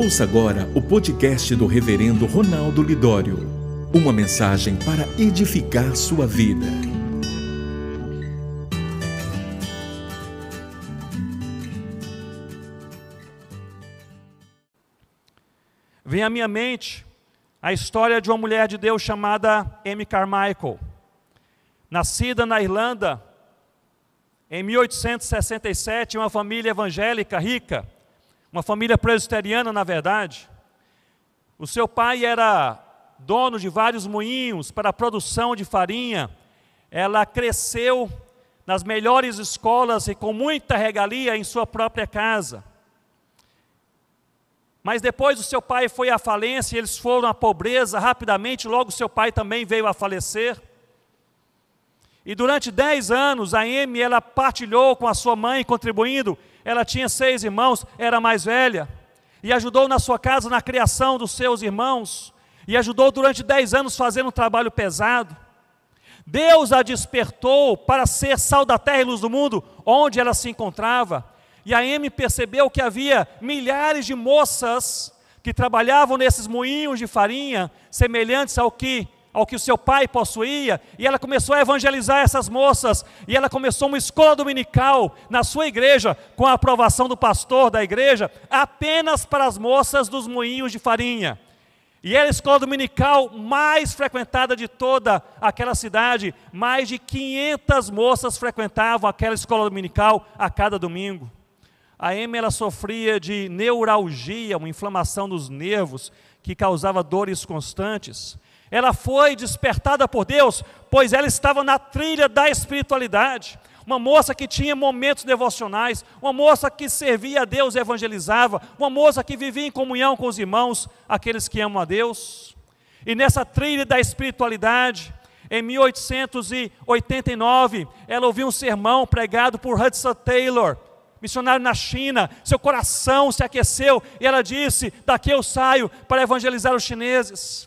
Ouça agora o podcast do Reverendo Ronaldo Lidório. Uma mensagem para edificar sua vida. Vem à minha mente a história de uma mulher de Deus chamada Amy Carmichael. Nascida na Irlanda em 1867, uma família evangélica rica uma família presbiteriana, na verdade. O seu pai era dono de vários moinhos para a produção de farinha. Ela cresceu nas melhores escolas e com muita regalia em sua própria casa. Mas depois o seu pai foi à falência, e eles foram à pobreza rapidamente, logo seu pai também veio a falecer. E durante dez anos a Amy ela partilhou com a sua mãe, contribuindo ela tinha seis irmãos, era mais velha, e ajudou na sua casa na criação dos seus irmãos, e ajudou durante dez anos fazendo um trabalho pesado. Deus a despertou para ser sal da terra e luz do mundo, onde ela se encontrava. E a Amy percebeu que havia milhares de moças que trabalhavam nesses moinhos de farinha, semelhantes ao que ao que o seu pai possuía, e ela começou a evangelizar essas moças, e ela começou uma escola dominical na sua igreja, com a aprovação do pastor da igreja, apenas para as moças dos moinhos de farinha. E era a escola dominical mais frequentada de toda aquela cidade, mais de 500 moças frequentavam aquela escola dominical a cada domingo. A Emma ela sofria de neuralgia, uma inflamação dos nervos que causava dores constantes. Ela foi despertada por Deus, pois ela estava na trilha da espiritualidade. Uma moça que tinha momentos devocionais, uma moça que servia a Deus e evangelizava, uma moça que vivia em comunhão com os irmãos, aqueles que amam a Deus. E nessa trilha da espiritualidade, em 1889, ela ouviu um sermão pregado por Hudson Taylor, missionário na China. Seu coração se aqueceu e ela disse: Daqui eu saio para evangelizar os chineses.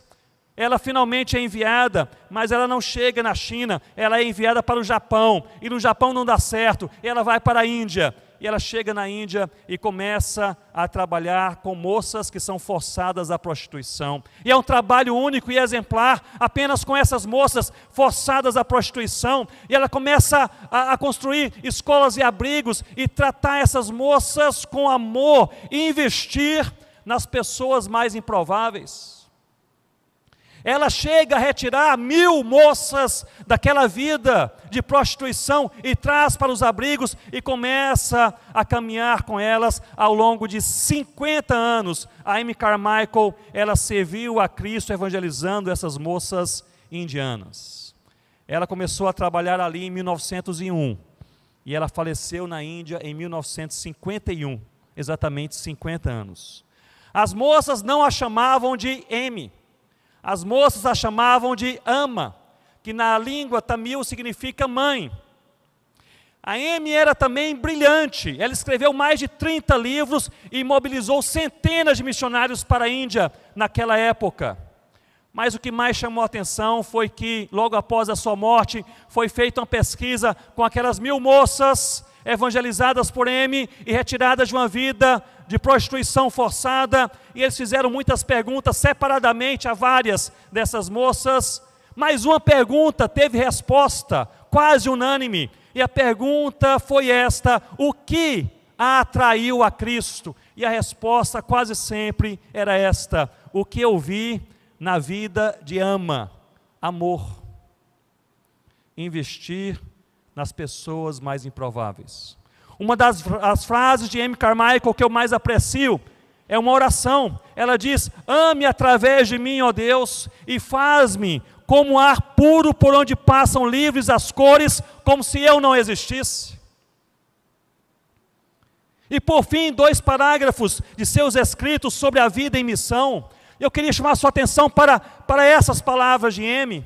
Ela finalmente é enviada, mas ela não chega na China, ela é enviada para o Japão, e no Japão não dá certo, ela vai para a Índia, e ela chega na Índia e começa a trabalhar com moças que são forçadas à prostituição. E é um trabalho único e exemplar, apenas com essas moças forçadas à prostituição. E ela começa a, a construir escolas e abrigos e tratar essas moças com amor e investir nas pessoas mais improváveis. Ela chega a retirar mil moças daquela vida de prostituição e traz para os abrigos e começa a caminhar com elas ao longo de 50 anos. A Amy Carmichael, ela serviu a Cristo evangelizando essas moças indianas. Ela começou a trabalhar ali em 1901 e ela faleceu na Índia em 1951, exatamente 50 anos. As moças não a chamavam de Amy as moças a chamavam de ama, que na língua tamil significa mãe. A Amy era também brilhante. Ela escreveu mais de 30 livros e mobilizou centenas de missionários para a Índia naquela época. Mas o que mais chamou a atenção foi que, logo após a sua morte, foi feita uma pesquisa com aquelas mil moças evangelizadas por M e retiradas de uma vida de prostituição forçada, e eles fizeram muitas perguntas separadamente a várias dessas moças, mas uma pergunta teve resposta quase unânime, e a pergunta foi esta: o que a atraiu a Cristo? E a resposta quase sempre era esta: o que eu vi na vida de ama, amor. Investir nas pessoas mais improváveis. Uma das as frases de M. Carmichael que eu mais aprecio é uma oração. Ela diz: Ame através de mim, ó Deus, e faz-me como ar puro por onde passam livres as cores, como se eu não existisse. E por fim, dois parágrafos de seus escritos sobre a vida em missão. Eu queria chamar sua atenção para, para essas palavras de M.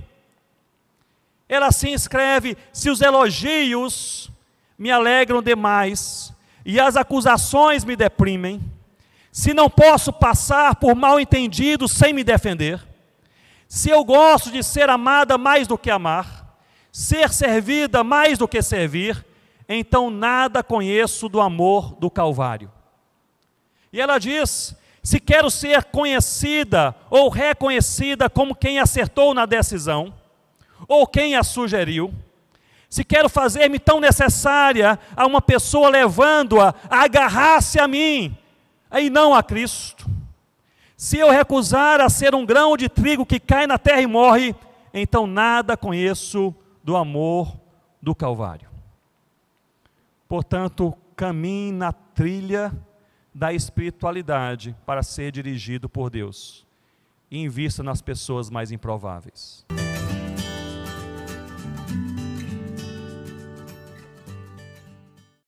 Ela assim escreve: se os elogios me alegram demais e as acusações me deprimem, se não posso passar por mal entendido sem me defender, se eu gosto de ser amada mais do que amar, ser servida mais do que servir, então nada conheço do amor do Calvário. E ela diz: se quero ser conhecida ou reconhecida como quem acertou na decisão, ou quem a sugeriu, se quero fazer-me tão necessária a uma pessoa levando-a a agarrar-se a mim, e não a Cristo, se eu recusar a ser um grão de trigo que cai na terra e morre, então nada conheço do amor do Calvário. Portanto, caminhe na trilha da espiritualidade para ser dirigido por Deus. E invista nas pessoas mais improváveis.